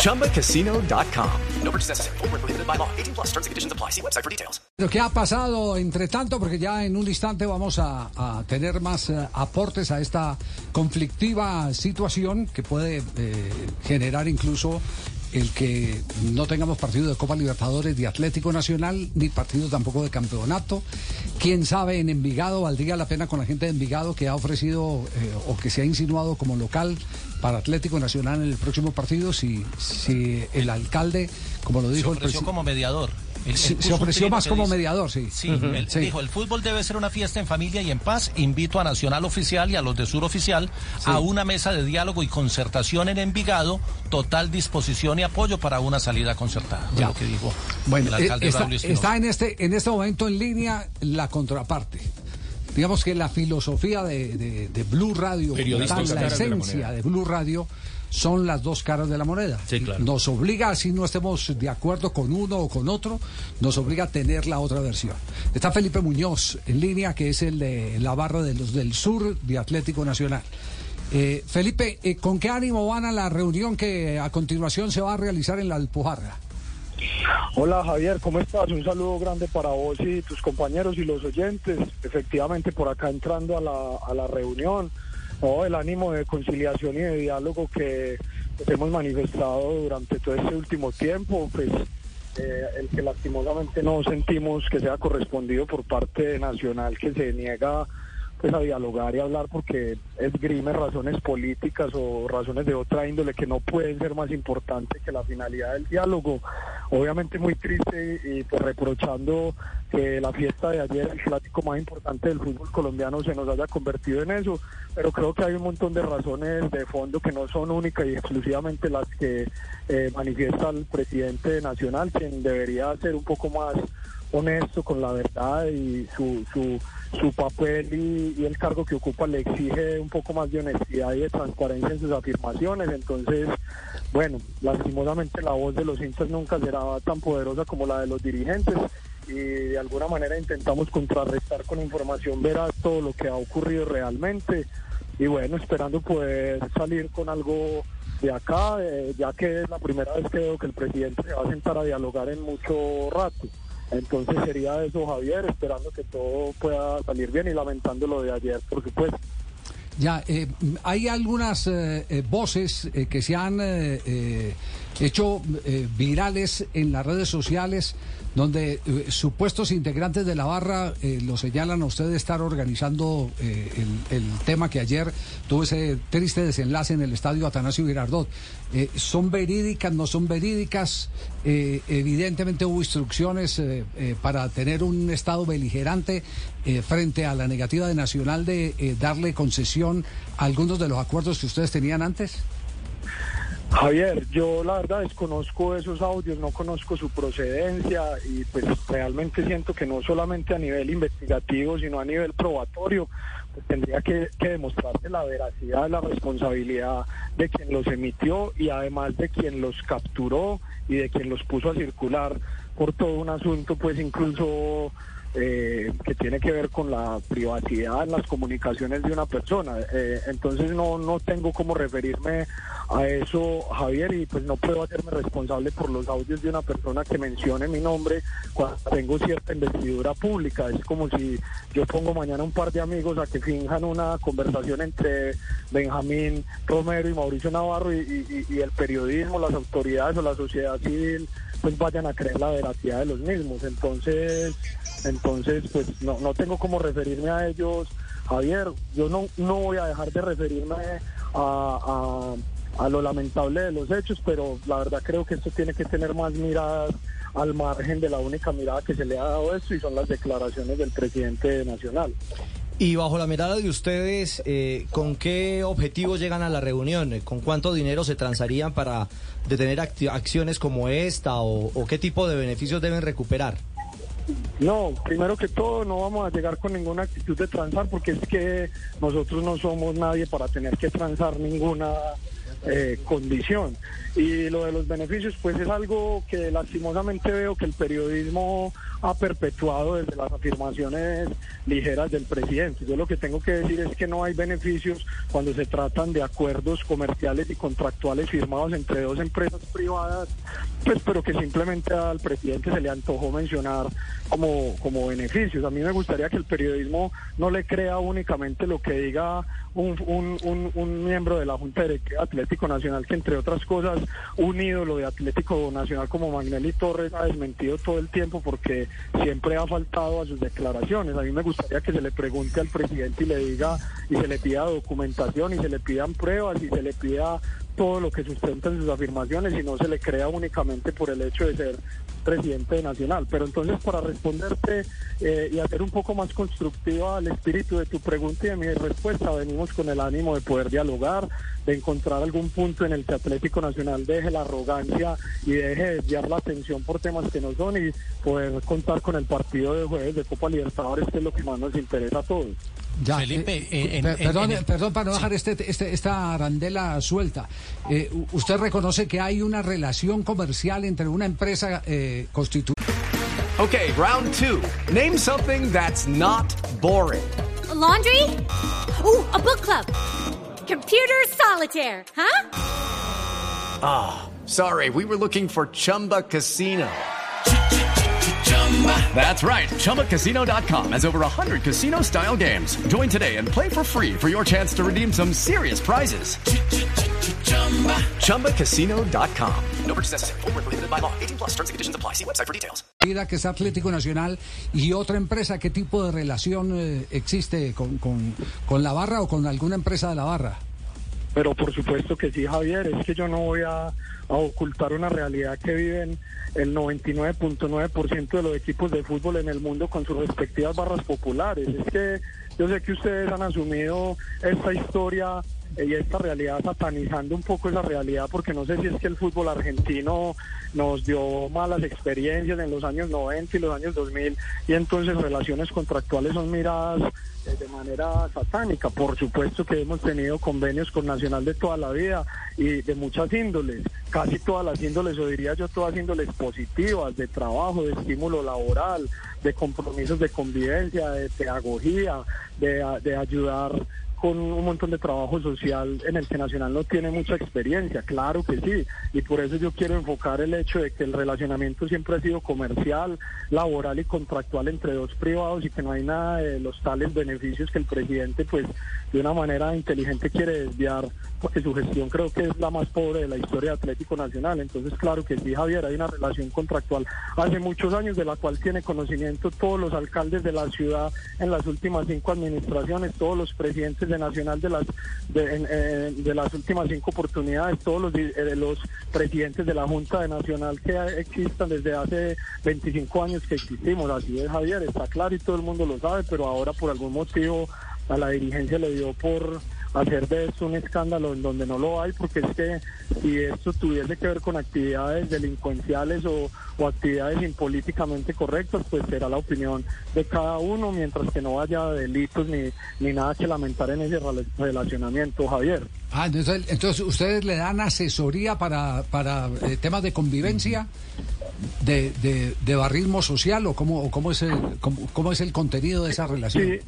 ChumbaCasino.com. No purchase necessary. Full prohibited by law. 18 plus terms and conditions apply. See website for details. Lo que ha pasado entre tanto, porque ya en un instante vamos a, a tener más eh, aportes a esta conflictiva situación que puede eh, generar incluso el que no tengamos partido de Copa Libertadores de Atlético Nacional, ni partido tampoco de campeonato. Quién sabe, en Envigado valdría la pena con la gente de Envigado que ha ofrecido eh, o que se ha insinuado como local para Atlético Nacional en el próximo partido, si, si el alcalde, como lo Se dijo el ofreció presi- como mediador. Se, ofreció más como dice- mediador, sí. Sí, Ujú, él sí. dijo, el fútbol debe ser una fiesta en familia y en paz. Invito a Nacional Oficial y a los de Sur Oficial a una mesa de diálogo y concertación en Envigado. Total disposición y apoyo para una salida concertada. Ya. lo que dijo Bueno, el alcalde eh, está, está en este en este momento en línea la contraparte. Digamos que la filosofía de, de- de Blue Radio, tal, la de esencia de, Blue Radio, son las dos caras de la moneda. Sí, claro. Nos obliga, si no estemos de acuerdo con uno o con otro, nos obliga a tener la otra versión. Está Felipe Muñoz en línea, que es el de la barra de los del sur de Atlético Nacional. Eh, Felipe, eh, ¿con qué ánimo van a la reunión que a continuación se va a realizar en la Alpujarra? Hola Javier, ¿cómo estás? Un saludo grande para vos y tus compañeros y los oyentes. Efectivamente, por acá entrando a la, a la reunión, ¿no? el ánimo de conciliación y de diálogo que pues, hemos manifestado durante todo este último tiempo, pues eh, el que lastimosamente no sentimos que sea correspondido por parte Nacional, que se niega pues a dialogar y hablar porque esgrime razones políticas o razones de otra índole que no pueden ser más importantes que la finalidad del diálogo. Obviamente muy triste y pues reprochando que la fiesta de ayer, el clásico más importante del fútbol colombiano, se nos haya convertido en eso, pero creo que hay un montón de razones de fondo que no son únicas y exclusivamente las que eh, manifiesta el presidente nacional, quien debería ser un poco más honesto con la verdad y su, su, su papel y, y el cargo que ocupa le exige un poco más de honestidad y de transparencia en sus afirmaciones. Entonces, bueno, lastimosamente la voz de los hinchas nunca será tan poderosa como la de los dirigentes y de alguna manera intentamos contrarrestar con información veraz todo lo que ha ocurrido realmente y bueno, esperando poder salir con algo de acá, eh, ya que es la primera vez que veo que el presidente se va a sentar a dialogar en mucho rato. Entonces sería eso, Javier, esperando que todo pueda salir bien y lamentando lo de ayer, por supuesto. Ya, eh, hay algunas eh, eh, voces eh, que se han eh, eh, hecho eh, virales en las redes sociales donde eh, supuestos integrantes de la barra eh, lo señalan a usted de estar organizando eh, el, el tema que ayer tuvo ese triste desenlace en el estadio Atanasio Girardot. ¿Son verídicas, no son verídicas? Evidentemente hubo instrucciones para tener un estado beligerante frente a la negativa de Nacional de darle concesión a algunos de los acuerdos que ustedes tenían antes. Javier, yo la verdad desconozco esos audios, no conozco su procedencia y pues realmente siento que no solamente a nivel investigativo, sino a nivel probatorio, pues tendría que, que demostrarse la veracidad, la responsabilidad de quien los emitió y además de quien los capturó y de quien los puso a circular por todo un asunto pues incluso eh, que tiene que ver con la privacidad en las comunicaciones de una persona. Eh, entonces no, no tengo cómo referirme a eso, Javier, y pues no puedo hacerme responsable por los audios de una persona que mencione mi nombre cuando tengo cierta investidura pública. Es como si yo pongo mañana un par de amigos a que finjan una conversación entre Benjamín Romero y Mauricio Navarro y, el periodismo, las autoridades o la sociedad civil pues vayan a creer la veracidad de los mismos. Entonces, entonces pues no, no tengo cómo referirme a ellos, Javier. Yo no, no voy a dejar de referirme a, a, a lo lamentable de los hechos, pero la verdad creo que esto tiene que tener más miradas al margen de la única mirada que se le ha dado esto y son las declaraciones del presidente nacional. Y bajo la mirada de ustedes, eh, ¿con qué objetivos llegan a la reunión? ¿Con cuánto dinero se transarían para detener acciones como esta o qué tipo de beneficios deben recuperar? No, primero que todo no vamos a llegar con ninguna actitud de transar porque es que nosotros no somos nadie para tener que transar ninguna eh, condición. Y lo de los beneficios, pues es algo que lastimosamente veo que el periodismo ha perpetuado desde las afirmaciones ligeras del presidente. Yo lo que tengo que decir es que no hay beneficios cuando se tratan de acuerdos comerciales y contractuales firmados entre dos empresas privadas, pues pero que simplemente al presidente se le antojó mencionar como, como beneficios. A mí me gustaría que el periodismo no le crea únicamente lo que diga un, un, un, miembro de la Junta Directiva Atlético Nacional, que entre otras cosas, un ídolo de Atlético Nacional como Magnelli Torres ha desmentido todo el tiempo porque siempre ha faltado a sus declaraciones. A mí me gustaría que se le pregunte al presidente y le diga, y se le pida documentación, y se le pidan pruebas, y se le pida todo lo que sustentan sus afirmaciones y no se le crea únicamente por el hecho de ser presidente nacional. Pero entonces para responderte eh, y hacer un poco más constructiva al espíritu de tu pregunta y de mi respuesta, venimos con el ánimo de poder dialogar, de encontrar algún punto en el que Atlético Nacional deje la arrogancia y deje de desviar la atención por temas que no son y poder contar con el partido de jueves de Copa Libertadores, que es lo que más nos interesa a todos. Ya, Felipe, eh, eh, perdón, perdón para no dejar este, este, esta arandela suelta. Eh, ¿Usted reconoce que hay una relación comercial entre una empresa eh, constituida? Ok, round two. Name something that's not boring. laundry? Uh, a book club. Computer solitaire, huh? Ah, sorry, we were looking for Chumba Casino. That's right. ChumbaCasino.com has over 100 casino style games. Join today and play for free for your chance to redeem some serious prizes. ChumbaCasino.com. No purchase necessary. Prohibited by law. 18 plus terms and conditions apply. See website for details. que es Atlético Nacional y otra empresa, ¿qué tipo de relación eh, existe con, con, con la barra o con alguna empresa de la barra? Pero por supuesto que sí, Javier. Es que yo no voy a, a ocultar una realidad que viven el 99.9% de los equipos de fútbol en el mundo con sus respectivas barras populares. Es que yo sé que ustedes han asumido esta historia y esta realidad satanizando un poco esa realidad porque no sé si es que el fútbol argentino nos dio malas experiencias en los años 90 y los años 2000 y entonces relaciones contractuales son miradas eh, de manera satánica. Por supuesto que hemos tenido convenios con Nacional de toda la vida y de muchas índoles, casi todas las índoles, o diría yo todas índoles positivas, de trabajo, de estímulo laboral, de compromisos de convivencia, de pedagogía, de, de ayudar con un montón de trabajo social en el que Nacional no tiene mucha experiencia, claro que sí, y por eso yo quiero enfocar el hecho de que el relacionamiento siempre ha sido comercial, laboral y contractual entre dos privados y que no hay nada de los tales beneficios que el presidente pues de una manera inteligente quiere desviar, porque su gestión creo que es la más pobre de la historia de Atlético Nacional, entonces claro que sí Javier, hay una relación contractual hace muchos años de la cual tiene conocimiento todos los alcaldes de la ciudad en las últimas cinco administraciones, todos los presidentes de Nacional de las de, de las últimas cinco oportunidades, todos los, eh, los presidentes de la Junta de Nacional que existan desde hace 25 años que existimos. Así es, Javier, está claro y todo el mundo lo sabe, pero ahora por algún motivo a la dirigencia le dio por hacer de esto un escándalo en donde no lo hay, porque es que si esto tuviese que ver con actividades delincuenciales o, actividades impolíticamente correctas, pues será la opinión de cada uno, mientras que no haya delitos ni, ni nada que lamentar en ese relacionamiento, Javier. Ah, entonces, entonces ustedes le dan asesoría para, para eh, temas de convivencia. De, de, de, barrismo social o cómo, o cómo, es el, cómo, es el contenido de esa relación? Sí.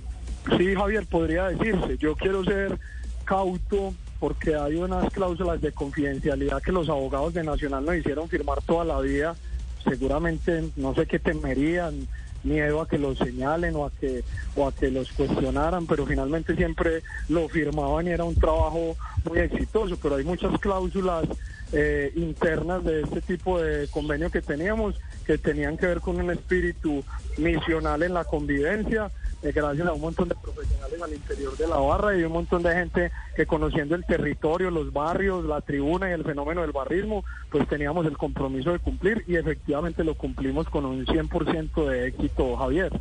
Sí, Javier, podría decirse. Yo quiero ser cauto porque hay unas cláusulas de confidencialidad que los abogados de Nacional nos hicieron firmar toda la vida. Seguramente no sé qué temerían, miedo a que los señalen o a que o a que los cuestionaran, pero finalmente siempre lo firmaban y era un trabajo muy exitoso. Pero hay muchas cláusulas eh, internas de este tipo de convenio que teníamos que tenían que ver con un espíritu misional en la convivencia gracias a un montón de profesionales al interior de la barra y un montón de gente que conociendo el territorio, los barrios, la tribuna y el fenómeno del barrismo, pues teníamos el compromiso de cumplir y efectivamente lo cumplimos con un 100% de éxito, Javier.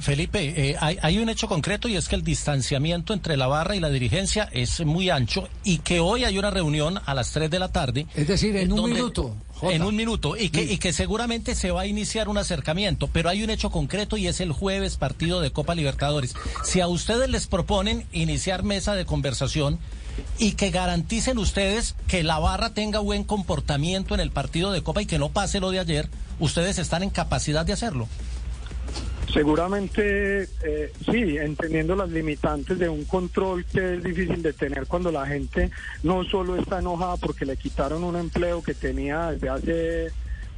Felipe, eh, hay, un hecho concreto y es que el distanciamiento entre la barra y la dirigencia es muy ancho y que hoy hay una reunión a las 3 de la tarde. Es decir, en un minuto, en un minuto y que, y que seguramente se va a iniciar un acercamiento, pero hay un hecho concreto y es el jueves partido de Copa Libertadores. Si a ustedes les proponen iniciar mesa de conversación y que garanticen ustedes que la barra tenga buen comportamiento en el partido de Copa y que no pase lo de ayer, ustedes están en capacidad de hacerlo. Seguramente eh, sí, entendiendo las limitantes de un control que es difícil de tener cuando la gente no solo está enojada porque le quitaron un empleo que tenía desde hace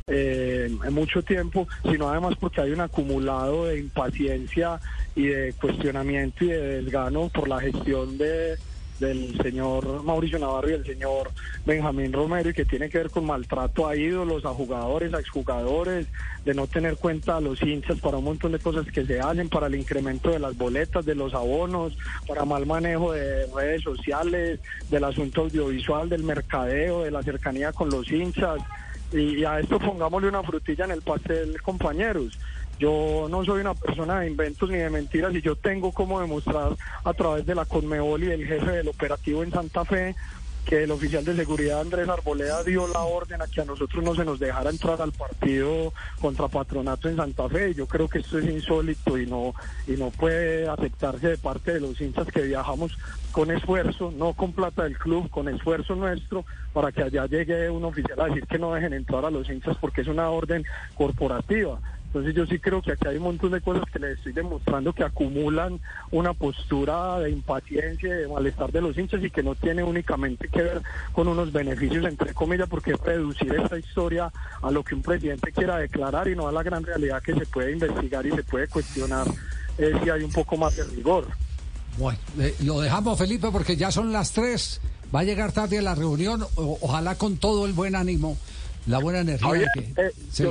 eh, mucho tiempo, sino además porque hay un acumulado de impaciencia y de cuestionamiento y de desgano por la gestión de, del señor Mauricio Navarro y el señor Benjamín Romero y que tiene que ver con maltrato a ídolos, a jugadores, a exjugadores, de no tener cuenta a los hinchas para un montón de cosas que se hacen, para el incremento de las boletas, de los abonos, para mal manejo de redes sociales, del asunto audiovisual, del mercadeo, de la cercanía con los hinchas. Y a esto pongámosle una frutilla en el pastel, compañeros. Yo no soy una persona de inventos ni de mentiras y yo tengo como demostrar a través de la Conmebol y del jefe del operativo en Santa Fe que el oficial de seguridad Andrés Arboleda dio la orden a que a nosotros no se nos dejara entrar al partido contra Patronato en Santa Fe. Yo creo que esto es insólito y no y no puede aceptarse de parte de los hinchas que viajamos con esfuerzo, no con plata del club, con esfuerzo nuestro para que allá llegue un oficial a decir que no dejen entrar a los hinchas porque es una orden corporativa. Entonces yo sí creo que aquí hay un montón de cosas que les estoy demostrando que acumulan una postura de impaciencia, de malestar de los hinchas y que no tiene únicamente que ver con unos beneficios, entre comillas, porque es reducir esta historia a lo que un presidente quiera declarar y no a la gran realidad que se puede investigar y se puede cuestionar eh, si hay un poco más de rigor. Bueno, lo dejamos Felipe porque ya son las tres. Va a llegar tarde a la reunión, ojalá con todo el buen ánimo la buena energía. Eh,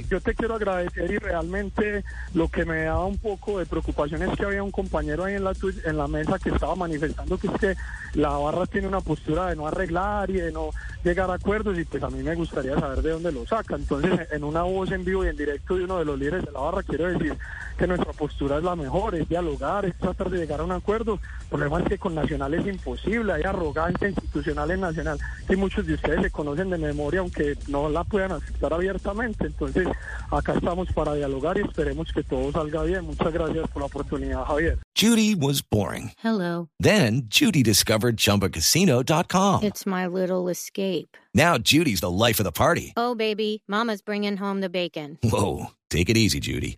yo, te quiero agradecer y realmente lo que me da un poco de preocupación es que había un compañero ahí en la, en la mesa que estaba manifestando que es que la barra tiene una postura de no arreglar y de no llegar a acuerdos y pues a mí me gustaría saber de dónde lo saca. Entonces, en una voz en vivo y en directo de uno de los líderes de la barra, quiero decir que nuestra postura es la mejor, es dialogar, es tratar de llegar a un acuerdo. El problema es que con Nacional es imposible, hay arrogancia institucional en Nacional que muchos de ustedes se conocen de memoria, aunque no la puedan aceptar abiertamente. Entonces, acá estamos para dialogar y esperemos que todo salga bien. Muchas gracias por la oportunidad, Javier. Judy was boring. Hello. Then, Judy discovered chumbacasino.com. It's my little escape. Now, Judy's the life of the party. Oh, baby, Mama's bringing home the bacon. Whoa. Take it easy, Judy.